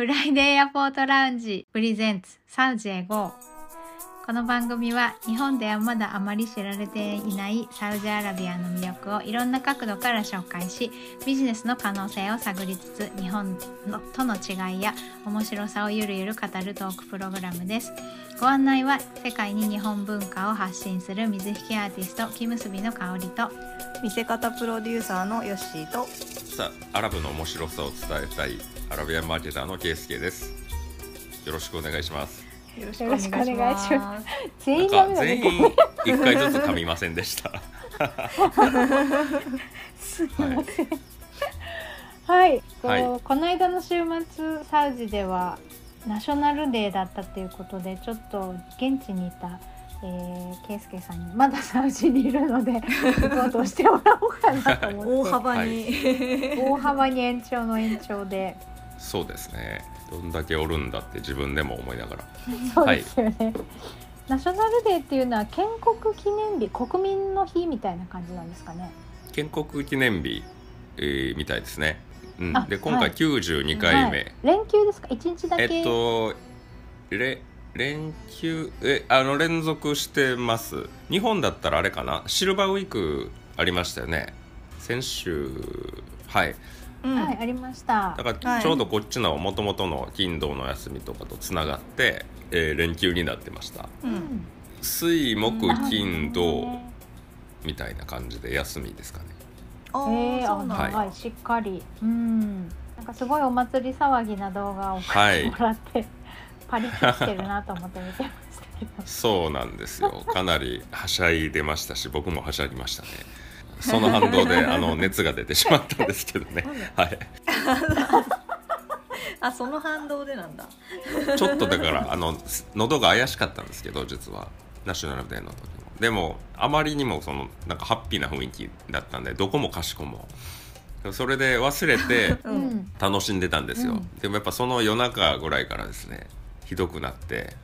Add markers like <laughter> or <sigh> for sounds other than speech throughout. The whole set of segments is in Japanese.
フライデーエアポートラウンジプレゼンツサウジへ GO この番組は日本ではまだあまり知られていないサウジアラビアの魅力をいろんな角度から紹介しビジネスの可能性を探りつつ日本のとの違いや面白さをゆるゆる語るトークプログラムです。ご案内は世界に日本文化を発信する水引きアーティスト木結びの香りと見せ方プロデューサーのヨッシーと。さあアラブの面白さを伝えたいアラビアンマーケターのケイスケです。よろしくお願いします。よろしくお願いします。全員なんか全員一回ずつ噛みませんでした。すみません。はい、はい。こうこの間の週末サウジではナショナルデーだったということでちょっと現地にいた、えー、ケイスケさんにまだサウジにいるのでリポートをしてもらおうかなと思って。大幅に、大幅に延長の延長でそうですね。どんだけおるんだって自分でも思いながら。<laughs> そうですよね、ナショナルデーっていうのは建国記念日国民の日みたいな感じなんですかね。建国記念日、えーみたいですね、うん。あ、で今回はい。92回目、はい、連休ですか？一日だけ、えっとれ連休えあの連続してます。日本だったらあれかな？シルバーウィークありましたよね。先週はい。うんはいありました。だからはい。ちょうどこっちのもともとの金土の休みとかとつながって、えー連休になってました。うん。水木金土みたいな感じで休みですかね。あえーそうなんだ、はい。はい、しっかり。うん。なんかすごいお祭り騒ぎな動画を送ってもらって、パリッとしてるなと思って見てましたけど。<laughs> そうなんですよ。かなりはしゃいでましたし僕もはしゃぎましたねその反動であの熱が出てしまったんですけどね。はい。<laughs> あその反動でなんだ。ちょっとだからあの喉が怪しかったんですけど実は。ナショナルデーの時も。でもあまりにもそのなんかハッピーな雰囲気だったんでどこもかしこも。それで忘れて <laughs> 楽しんでたんですよ、うん。でもやっぱその夜中ぐらいからですねひどくなって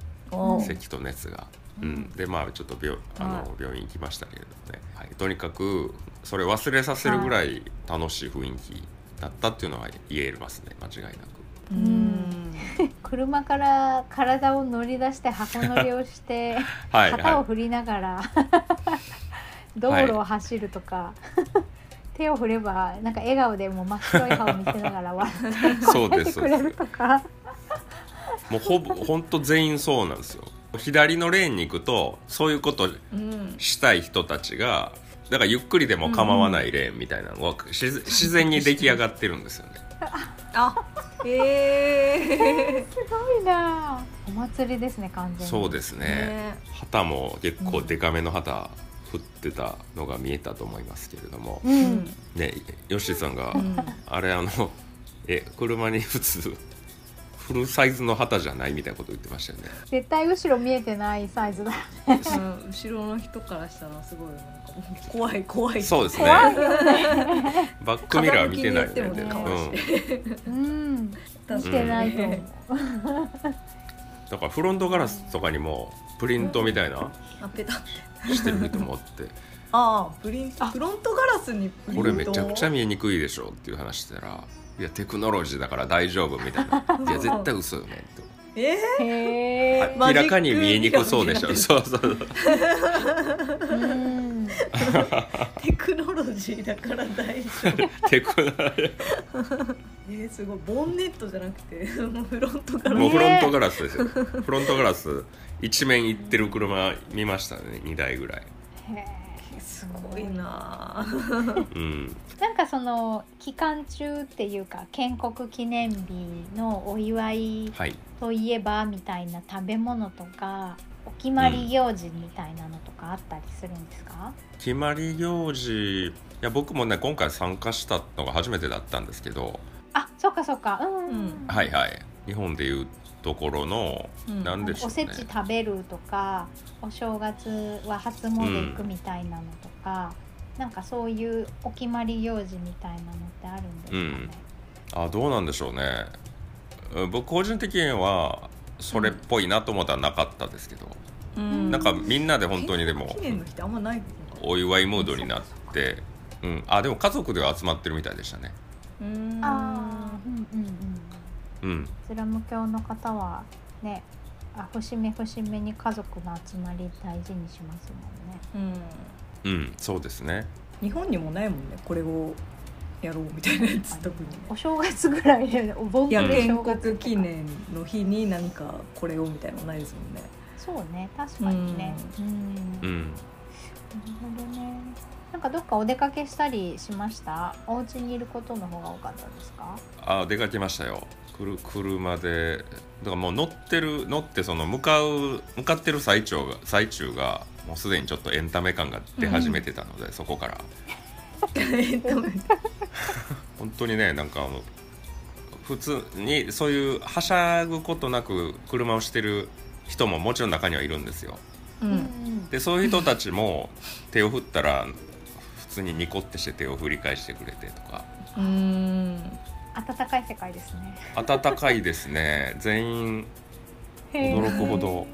咳と熱が、うん、でまあちょっと病あの病院行きましたけれとにかくそれ忘れさせるぐらい楽しい雰囲気だったっていうのは言えますね。間違いなく。うん。<laughs> 車から体を乗り出して箱乗りをして <laughs> はいは旗を振りながら <laughs> 道路を走るとか、手を振ればなんか笑顔でもう真っ白い歯を見せながら笑ってくれるとか。もうほぼ本当全員そうなんですよ左のレーンに行くとそういうことうんしたい人たちがだからゆっくりでも構わないレーンみたいなのが自自然に出来上がってるんですよね。<laughs> あへえすごいな。お祭りですね完全に。そうですね。ね。旗も結構デカめの旗振ってたのが見えたと思いますけれども、うん、ねヨッシーさんが、うん。あれあのえ車に普 <laughs> 通フルサイズの旗じゃないみたいなこと言ってましたよね。絶対後ろ見えてないサイズだうん後ろの人からしたらすごいなんか怖い怖い。そうですね。怖いよバックミラー見てないよねうん。うん。確してないと思う。だからフロントガラスとかにもプリントみたいなあペタって。してると思ってああプリントフロントガラスにプリントこれめちゃくちゃ見えにくいでしょっていう話したらいやテクノロジーだから大丈夫みたいな。<laughs> いや絶対嘘よね。ってえへえマジック明らかに見えにくそうでしょ。ミそうそうう。ん。ー、テクノロジーだから大丈夫。テクノえー、すごい。ボンネットじゃなくてもうフロントガラス。もうフロントガラスですよ。フロントガラス。一面行ってる車見ましたね2台ぐらい。へえすごいな。あうん。なんかその期間中っていうか建国記念日のお祝いはい。といえばみたいな食べ物とかお決まり行事みたいなのとかあったりするんですか、決まり行事いや僕もね今回参加したのが初めてだったんですけど。あそっかそっか。うん、うんうん。はいはい。日本でいうところのうん。何でしょおうね。せち食べるとかお正月は初詣行くみたいなのとか、なんかそういうお決まり行事みたいなのってあるんですかね、あどうなんでしょうね。うん僕個人的にはそれっぽいなと思ったらなかったですけど、うん。なんかみんなで本当にでもお祝いムードになって、うん、あでも家族では集まってるみたいでしたね。うーん。ああうんうんうん。イスラム教の方はねあ節目節目に家族の集まり大事にしますもんね。うん。うんそうですね。日本にもないもんねこれをやろうみたいなやつ特に。お正月ぐらいでお盆いや建国記念の日に何かこれをみたいなのないですもんね。そうね確かにね。うん。うん。なるほどね。なんかどっかお出かけしたりしました？お家にいることの方が多かったですか？あ出かけましたよ。くる車で。だからもう乗ってる乗ってその向かう向かってる最中が最中がもうすでにちょっとエンタメ感が出始めてたので、そこから。えっと本当にねなんかあの普通にそういうはしゃぐことなく車をしてる人ももちろん中にはいるんですよ。うん。でそういう人たちも手を振ったら普通にニコってして手を振り返してくれてとか。うん。暖かい世界ですね。暖かいですね。全員驚くほど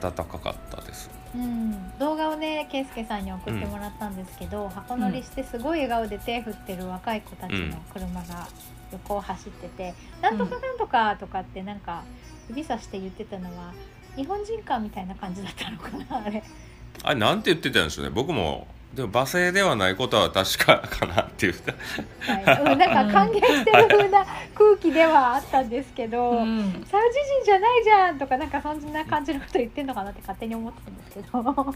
暖かかったです。うん、動画をね圭介さんに送ってもらったんですけど、箱乗りしてすごい笑顔で手振ってる若い子たちの車が横を走ってて「なんとかなんとか」とかってなんか指さして言ってたのは日本人かみたいな感じだったのかなあれ。あれなんて言ってたんでしょうね。僕もでも罵声ではないことは確かかなって言ったはい、うんなんか歓迎してる風な空気ではあったんですけど、うん。サウジ人じゃないじゃんとかなんかそんな感じのこと言ってんのかなって勝手に思ってたんですけど。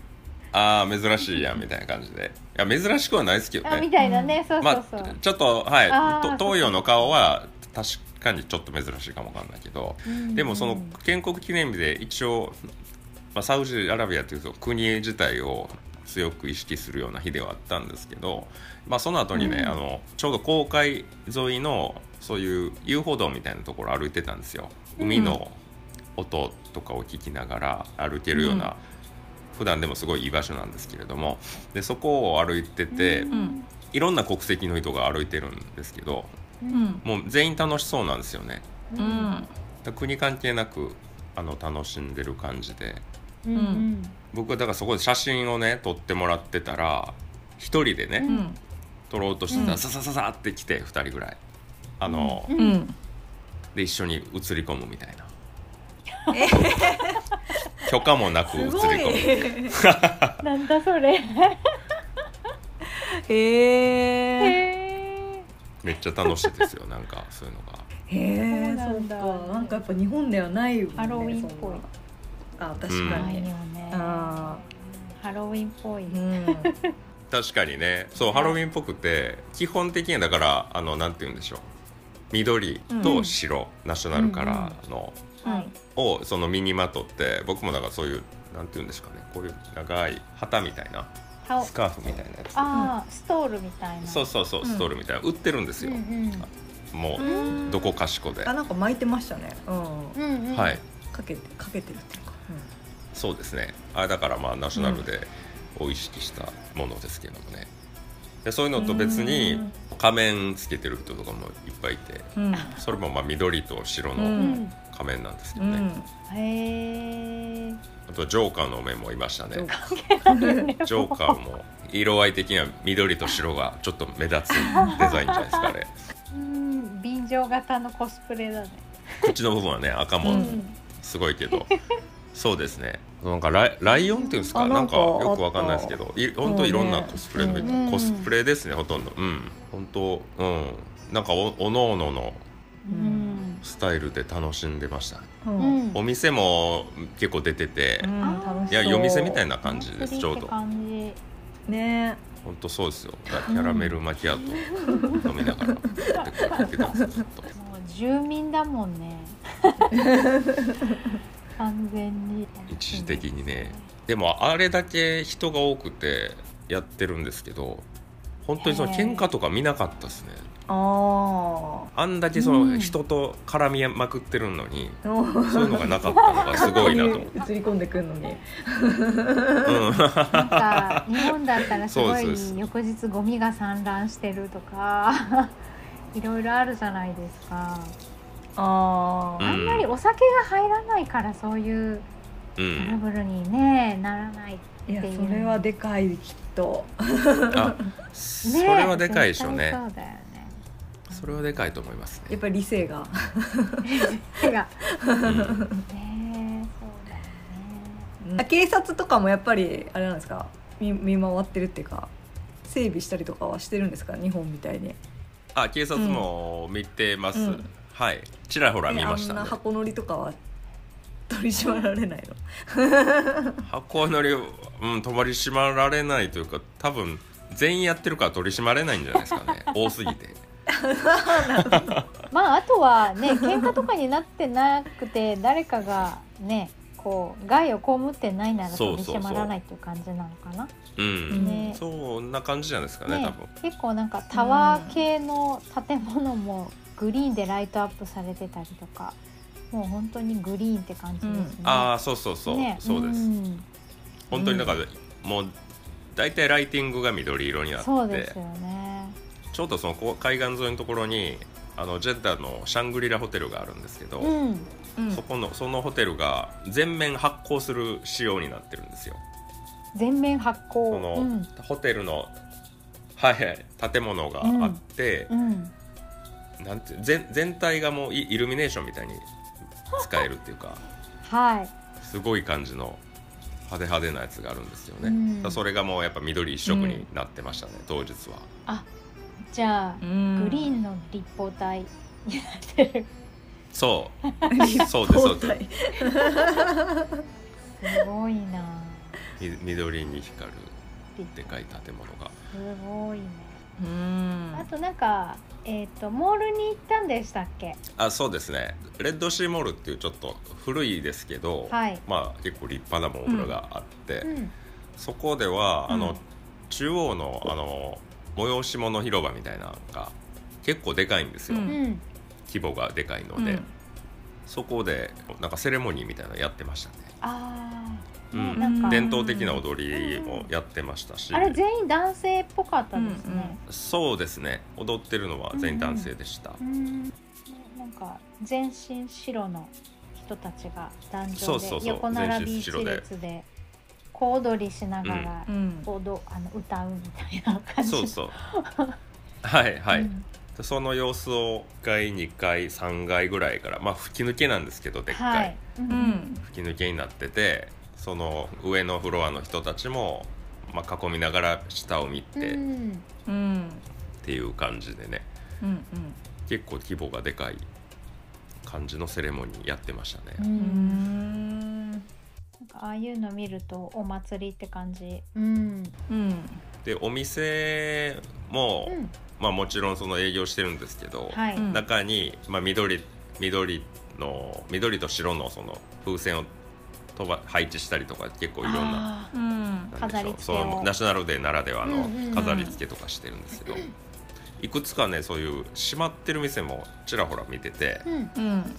ああ珍しいやんみたいな感じで。いや珍しくはないですけどあみねたいなね、そうそまうそう、あちょっとはい。東洋の顔は確かにちょっと珍しいかもわかんないけど。うんでもその建国記念日で一応、まあ、サウジアラビアというと国自体を強く意識するような日ではあったんですけど、まあ、その後にね、うん。あのちょうど航海沿いのそういう遊歩道みたいなところ歩いてたんですよ。海の音とかを聞きながら歩けるような、うん。普段でもすごいいい場所なんですけれどもでそこを歩いてて、うんいろんな国籍の人が歩いてるんですけどうん。もう全員楽しそうなんですよね。ううんん国関係なくあの楽しんでる感じで。うんうん僕はだからそこで写真をね撮ってもらってたら一人でね、うん。撮ろうとしてたら、うん。ささささって来て2人ぐらい。あの、うん。うん。で一緒に写り込むみたいな、許可もなく写り込む。い。なんだそれ。へえへめっちゃ楽しいですよなんかそういうのが。へえそうそうなんだ。かなんかやっぱ日本ではないよねハロウィンっぽいあ確うんかに。ないよね。あハロウィンっぽい。うん。<laughs> 確かにね。そうハロウィンっぽくて基本的にはだからあのなんて言うんでしょう。緑と白、ナショナルカラーの、はい。をその身にまとって僕もだからそういうなんて言うんですかね。こういう長い旗みたいなスカーフみたいなやつ。ああ、ストールみたいな。そうそうそううん。ストールみたいな売ってるんですよ、うんうん。もうん。うどこかしこで、あなんか巻いてましたね。うん。うんうん。はい。かけてかけてるっていうかそうですね。あれだからまあナショナルでを意識したものですけどもね。でそういうのと別にうん。仮面つけてる人とかもいっぱいいてうん。それもまあ緑と白うのうん。仮面なんですけうどね、ん。へえ。あとジョーカーの面もいましたね。ジョーカーも。色合い的には緑と白がちょっと目立つデザインじゃないですかねうん、便乗型のコスプレだね。口の部分はね赤もうん。すごいけど、そうですね。なんかライライオンっていうんですか？なかあなんんかよくわかんないですけど。い本当いろんなコスプレの、うんコスプレですねほとんど。うん。本当うん。なんかおおのおののうん。スタイルで楽しんでました。ねううん。ん。お店も結構出てて、うんいや夜店みたいな感じですちょうど。ね。本当そうですよ。キャラメルマキアート飲みながら。やってくれてたんです。よずっと住民だもんね。<laughs> 完全に。一時的にね。でもあれだけ人が多くてやってるんですけど本当にその喧嘩とか見なかったですね。ああんだけそうの人と絡みまくってるのに、あそういうのがなかったのがすごいなと思って、<laughs> 映り込んでくるのに。うん、なんか日本だったらすごい翌日ゴミが散乱してるとか <laughs> いろいろあるじゃないですか、あうん。あんまりお酒が入らないからそういううトラん、ブルに、ねならないいやそれはでかいきっと。あ <laughs> それはでかいでしょうね。絶対そうだよね。それはでかいと思いますね。やっぱり理性が。手が。うん。ねえそうだよね。警察とかもやっぱりあれなんですか？見見回ってるっていうか整備したりとかはしてるんですか？日本みたいに。あ警察も見てます、うんはい。ちらほら見ましたね。えあんな箱乗りとかは取り締まられないの？<laughs> 箱乗り、うん、止まり締まられないというか多分全員やってるから取り締まれないんじゃないですかね。<laughs> 多すぎて。<laughs> まああとはね喧嘩とかになってなくて誰かがねこう害を被ってないなら取り締まらないっていう感じなのかな？うん、ね。そんな感じじゃないですかねね。多分。結構なんかタワー系の建物もグリーンでライトアップされてたりとかもう本当にグリーンって感じですね。ああそうそうそう、ね。そうです、ん。本当にだから、もう大体ライティングが緑色になって。そうですよね。ちょうどその海岸沿いのところにあのジェッダのシャングリラホテルがあるんですけど、うん、うん。そこのそのホテルが全面発光する仕様になってるんですよ。全面発光。その、うん。ホテルのはいはい建物があって、うん、なんて全全体がもうイイルミネーションみたいに使えるっていうかはい。すごい感じの派手派手なやつがあるんですよね、うん。それがもうやっぱ緑一色になってましたね、当日は。あ、じゃあ、うん。グリーンの立方体になってる。そう。そうですそうです。はいすごいな。み緑に光るでかい建物が。すごいね。うん。あとなんかえっ、とモールに行ったんでしたっけ？あそうですね。レッドシーモールっていうちょっと古いですけど、はい。まあ結構立派なモールがあって、うん。そこではあの、うん中央のあの催し物広場みたいなのが結構でかいんですよ。規模がでかいので、うん。そこでなんかセレモニーみたいなのやってましたね、ああ、うん。ねなんか。伝統的な踊りもやってましたし、あれ全員男性っぽかったですね。そうですね。踊ってるのは全員男性でした、うん。なんか全身白の人たちが壇上そうそうそう。で横並び一全身白で列で小踊りしながらうん。踊あの歌うみたいな感じ。そうそう。はいはい、うん。その様子を1階2階3階ぐらいからまあ吹き抜けなんですけどでっかい、はい。ううんん。吹き抜けになっててその上のフロアの人たちも、まあ、囲みながら下を見てっうん。うんていう感じでねうん結構規模がでかい感じのセレモニーやってましたね、う。うんんなんかああいうの見るとお祭りって感じ。うん。うんでお店も、うん。まあ、もちろんその営業してるんですけど、はい。うん中に、まあ、緑緑の緑と白のその風船を飛ば配置したりとか結構いろんなあうん。飾り付けそをのナショナルデーならではの飾り付けとかしてるんですけど、いくつかねそういう閉まってる店もちらほら見ててーうん。うん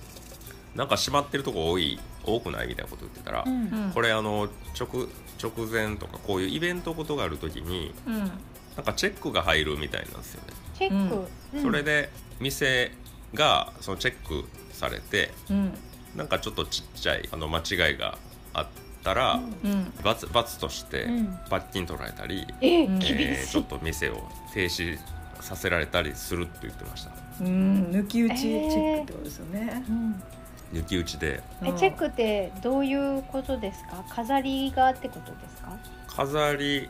なんか閉まってるとこ多い多くないみたいなこと言ってたら、うん。うん。これあの直直前とかこういうイベントことがある時にうん。なんかチェックが入るみたいなんですよね、チェック。うん。それで店がそのチェックされてうん。なんかちょっとちっちゃいあの間違いがあったら、うん。罰罰としてうん。罰金取られたり、えうん厳えーちょっと店を停止させられたりするって言ってました。うん抜き打ちチえーェックってことですよね。うん。抜き打ちで。えチェックってどういうことですか？飾りがってことですか？飾り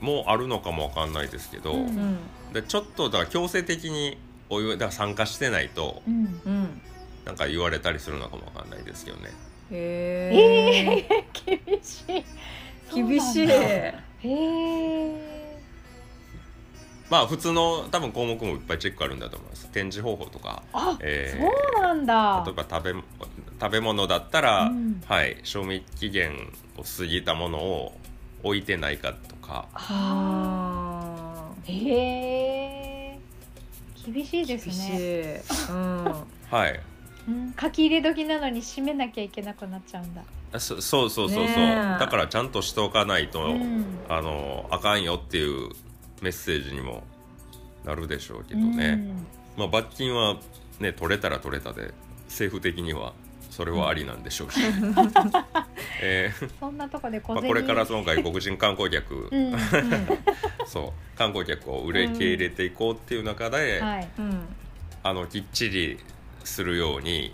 もあるのかもわかんないですけど、うんうん。でちょっとだから強制的にお祝いだから参加してないとうん。うん。なんか言われたりするのかもわかんないですけどねへえー、<laughs> 厳しい。え厳しい。へえまあ普通の多分項目もいっぱいチェックあるんだと思います。展示方法とかあ、えーそうなんだ。例えば食べ食べ物だったら、うん。はい賞味期限を過ぎたものを置いてないかとか。ああー。へえ厳しいです厳しね、い。うん。はいうん、書き入れ時なのに閉めなきゃいけなくなっちゃうんだ。そそうそうそうそう、だからちゃんとしておかないと、うん。あのあかんよっていうメッセージにもなるでしょうけどね、まあ、罰金はね取れたら取れたで政府的にはそれはありなんでしょうし、<laughs> えー。うんそんなとこで小まあ、銭これからその外国人観光客、うん <laughs> そう。観光客を売れ受け入れていこうっていう中で、はい。うん。あのきっちりするように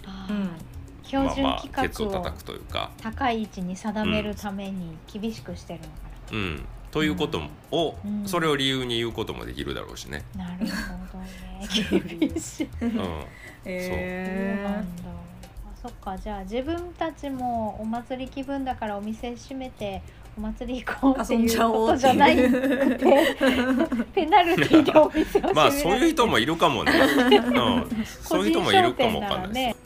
標準規格を叩くというか、高い位置に定めるために厳しくしてるのかうん、ということもを、うんそれを理由に言うこともできるだろうしね。な。なるほどね。厳しい。うん、<laughs> そうえなんだ。あ、そっか。じゃあ自分たちもお祭り気分だからお店閉めてお祭り行こうっていうことじゃないて、<laughs> ペナルティーでお店を閉めまあそういう人もいるかもね。<laughs> うん、そういう人もいるかもわかんないです。ね。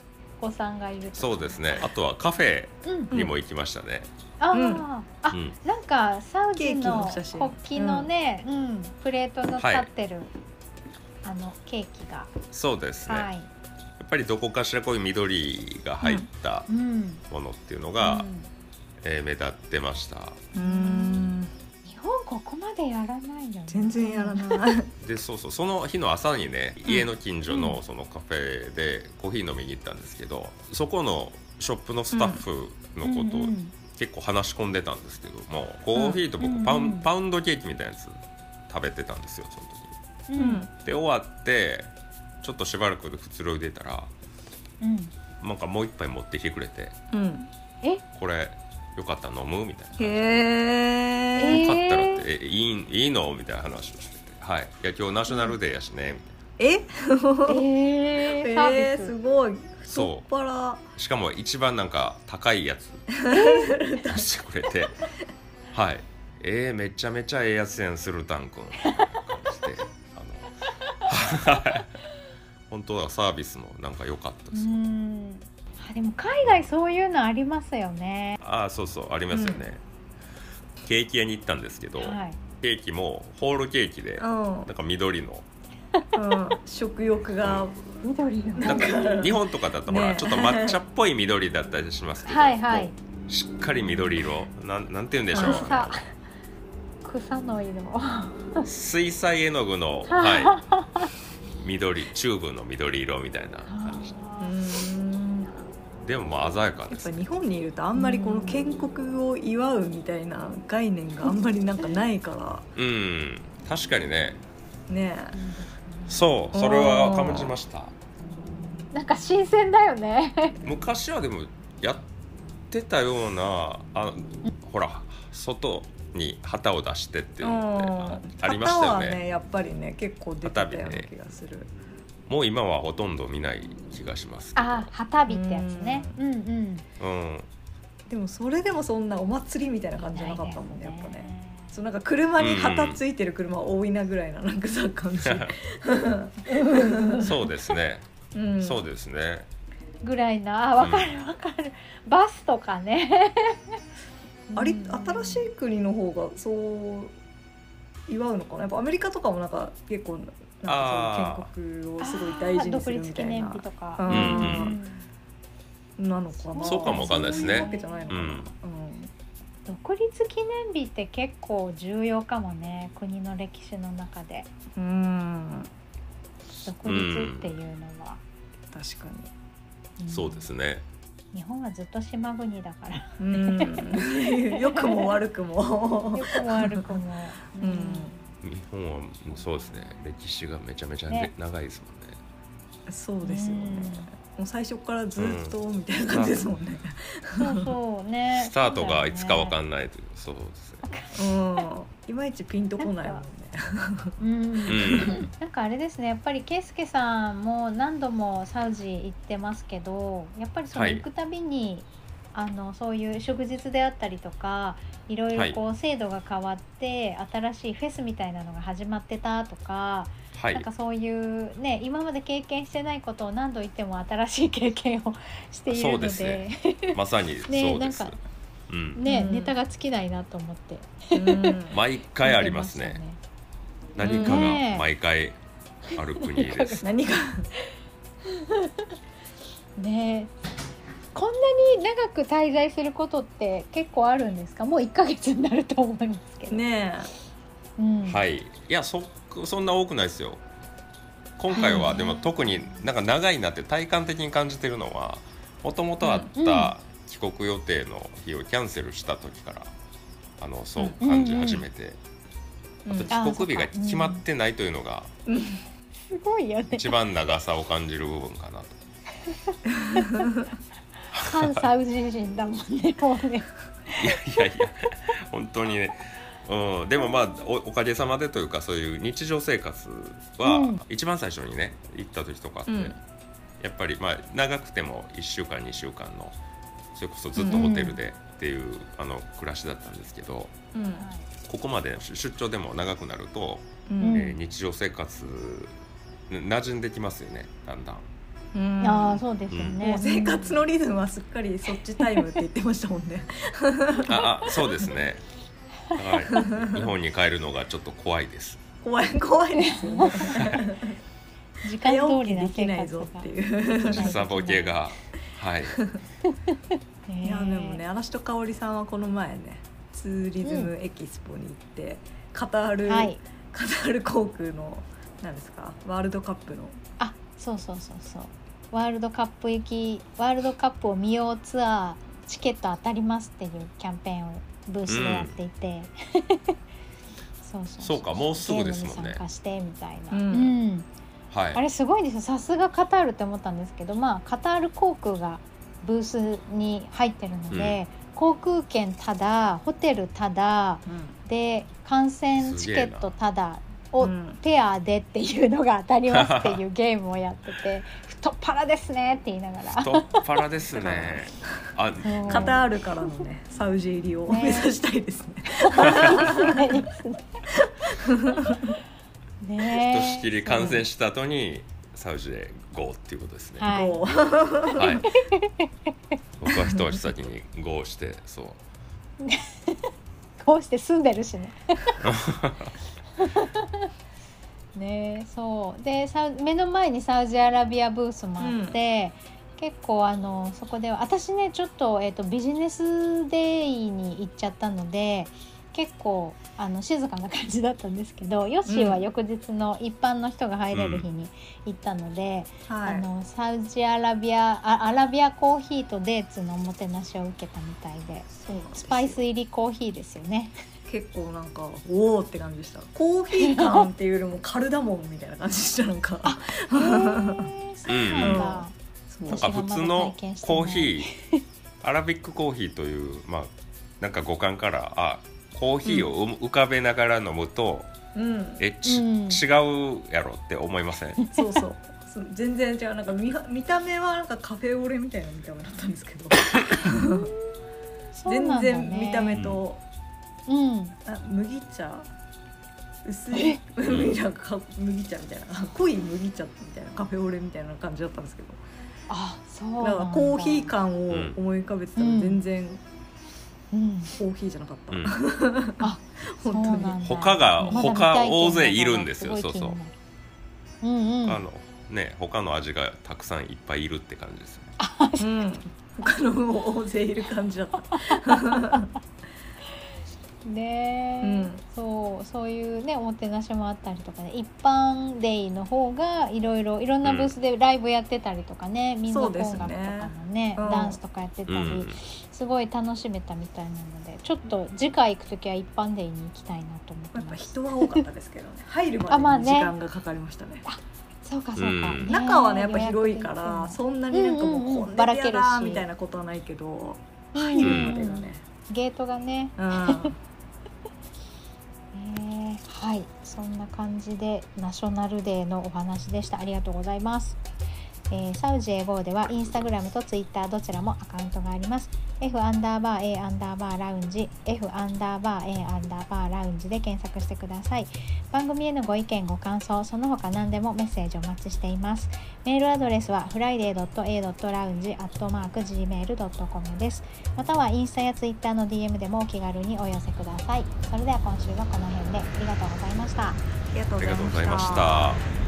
お子さんがいるとそうですね。あとはカフェうん。にも行きましたね。ああ、うん。あ、うん。なんかサウジの国旗のね、うん、プレートの立ってる、あのケーキが、そうですね。はい、やっぱりどこかしらこういう緑が入ったうん、ものっていうのうが、んえー目立ってました。うん。日本ここまでやらないよね。全然やらない。<laughs> でそうそうその日の朝にね家の近所のそのカフェでコーヒー飲みに行ったんですけどそこのショップのスタッフのことをうん結構話し込んでたんですけどもコーヒーと僕うんパウンうん。パウンドケーキみたいなやつ食べてたんですよその時。に。うん、うん、で終わってちょっとしばらくでくつろいでたらうん、なんかもう一杯持ってきてくれてうん。え、「これよかったら飲む?」みたいな。へええよかったらって「えいいいいの?」みたいな話をしてて「はい。いや今日ナショナルデーやしね」みたいな。え？<laughs> えー、サーえー、ビス。すごい。そう。太っ腹。しかも一番なんか高いやつ。<laughs> 出してくれて。はい。えー、めちゃめちゃええやつやんスルタン君。みたいな感じであのはい。本当はサービスもなんか良かったでうす、ん。あでも海外そういうのありますよね。ああそうそうありますよね、ケーキ屋に行ったんですけど、はい。ケーキもホールケーキでうなんか緑の。ん、うん、食欲が。緑の。なんか日本とかだとほら、ね。ちょっと抹茶っぽい緑だったりしますけどはいはい。しっかり緑色なんなんて言うんでしょう。草。草の色。水彩絵の具の、<laughs> はい、緑チューブの緑色みたいな感じ。うー。んでもまあ鮮やかやっですぱ日本にいるとあんまりこの建国を祝うみたいな概念があんまりなんかないかうん。確かにね。らねそうそれは感じました。なんか新鮮だよね。昔はでもやってたようなあほら外に旗を出してっていうのってあありましたよ旗はねねやっぱりね結構出てたような気がする、もう今はほとんど見ない気がします。けどあ、旗火ってやつね。うんうん。うん。でもそれでもそんなお祭りみたいな感じじゃなかったもんねやっぱね。ね。そうなんか車に旗ついてる車多いなぐらいななんかさ感じ、そうですね、うん、そうですね。ぐらいな、あ、わかるわかる。バスとかね。ありうん新しい国の方がそう祝うのかな。やっぱアメリカとかもなんか結構なんかそういう建国をすごい大事にするみたいあー独立記念な日とか。うん。うん。なのかなそうかもわかん。ないですねそういうわけじゃないのかな、うん。うん。独立記念日って結構重要かもね国の歴史の中でうん。独立っていうのは、確かん。そうですね日本はずっと島国だからにうん。良くも悪くもよくも悪くも、うん日本はそうですね。歴史がめちゃめちゃ、ねね。長いですもんね。そうですよね。うん。もう最初からずっとみたいな感じですもんね。そうそうね。<laughs> スタートがいつかわかんんないというそうですね。うん。いまいちピンとこないもんね。うん、<laughs> ん。<laughs> なんかあれですね。やっぱり圭介さんも何度もサウジ行ってますけどやっぱりそのはい。行くたびに、あのそういう祝日であったりとかいろいろこう制度が変わって、新しいフェスみたいなのが始まってたとか、はい。なんかそういうね今まで経験してないことを何度言っても新しい経験をしているので。そうですね。まさに <laughs> そうです、なんかうん、ねうん。ネタが尽きないなと思って。うん。<laughs> 毎回ありますね。見て何かがね毎回ある国です、何が。ましたねねこんなに長く滞在することって結構あるんですか？もう1ヶ月になると思いますけど、ねうん。はい。いやそそんな多くないですよ。今回はでも特になんか長いなって体感的に感じてるのはもともとあっうんた帰国予定の日をキャンセルした時からあのそう感じ始めて、うん。あと帰国日が決まってないというのが、すごいよね。一番長さを感じる部分かなと <laughs> 反サウジ人だもんねもうね。いやいやいや本当にね。うん、でもまあおおかげさまでというかそういう日常生活は、うん。一番最初にね行った時とかって、うん。やっぱりまあ長くても1週間2週間のそれこそずっとホテルでっていう、あの暮らしだったんですけどうん。ここまで出出張でも長くなると、うん。えー日常生活な馴染んできますよねだんだん。うん。ああそうですよね、もう生活のリズムはすっかりそっちタイムって言ってましたもんね。<laughs> ああそうですね。はい。<laughs> 日本に帰るのがちょっと怖いです。怖い怖いですよね。<laughs> 時間通りなできない生活がぞっていう。時差ボケが。はい。ねいやでもね嵐と香織さんはこの前ねツーリズムエキスポに行って、カタール、はい。カタール航空の何ですかワールドカップの。あそうそうそうそうワールドカップ行きワールドカップを見ようツアーチケット当たりますっていうキャンペーンをブースでやっていて、そうそうそうかもうすぐですもんね。参加してみたいな、うん。うん。はい。あれすごいですよ。さすがカタールって思ったんですけどまあカタール航空がブースに入ってるので、航空券ただホテルただで観戦チケットただをうんペアでっていうのが当たりますっていうゲームをやってて <laughs> 太っ腹ですねって言いながら太っ腹ですね。あ、そうカタールからのねサウジ入りをね目指したいですね。<laughs> <laughs> ひねとしきり観戦した後にサウジで GO っていうことですね。ははいこうい。僕は一足先に GO して、そう。こうして住んでるしね <laughs> ねそう。で目の前にサウジアラビアブースもあって、結構あのそこでは私ねちょっと,、えー、とビジネスデイに行っちゃったので結構あの静かな感じだったんですけどヨッシーは翌日の一般の人が入れる日に行ったので、はい。あのサウジアラビアあアラビアコーヒーとデーツのおもてなしを受けたみたいでスパイス入りコーヒーですよね。結構なんかおおって感じでした。コーヒー感っていうよりもカルダモンみたいな感じでしたなんか。そうなんだ。なんか普通のコーヒー、アラビックコーヒーという、まあ、なんか五感から、あ、コーヒーをう浮かべながら飲むと、うん。え、ち、うん違うやろって思いません？<laughs> そうそう。全然違うなんか見は見た目はなんかカフェオレみたいな見た目だったんですけど、全然見た目と、うん。あ麦茶？薄い麦茶 <laughs> か麦茶みたいな濃い麦茶みたいなカフェオレみたいな感じだったんですけどあ、そうだなんだ。からコーヒー感を思い浮かべてたらうん全然うん。コーヒーじゃなかった、うん。あ、<laughs> 本当に。他が他大勢いるんですよそうそう。うんうん。あの、ね、他の味がたくさんいっぱいいるって感じですよね。う。ん、他のも大勢いる感じだった <laughs> ね。え、うん。そうそういうねおもてなしもあったりとかね一般デイの方がいろいろいろんなブースでライブやってたりとかね、民族音楽とかのねうん。ダンスとかやってたり、うん。すごい楽しめたみたいなのでちょっと次回行く時は一般デイに行きたいなと思ってやっぱます。人は多かったですけどね。入るあまでに時間がかかりましたね。そうかそうか、うん。ね。中はねやっぱ広いからそんなになんかもううんうんうん。混んばらけるし。でてやだみたいなことはないけどうん。入るまでがね。ゲートがね。うん。ねはいそんな感じでナショナルデーのお話でした。ありがとうございます、えーサウジエゴーではインスタグラムとツイッターどちらもアカウントがあります。F アンダーバー A アンダーバーラウンジ F アンダーバー A アンダーバーラウンジで検索してください。番組へのご意見ご感想その他何でもメッセージお待ちしています。メールアドレスは friday.a.lounge.gmail.com です。またはインスタやツイッターの DM でもお気軽にお寄せください。それでは今週はこの辺で。ありがとうございました。ありがとうございました。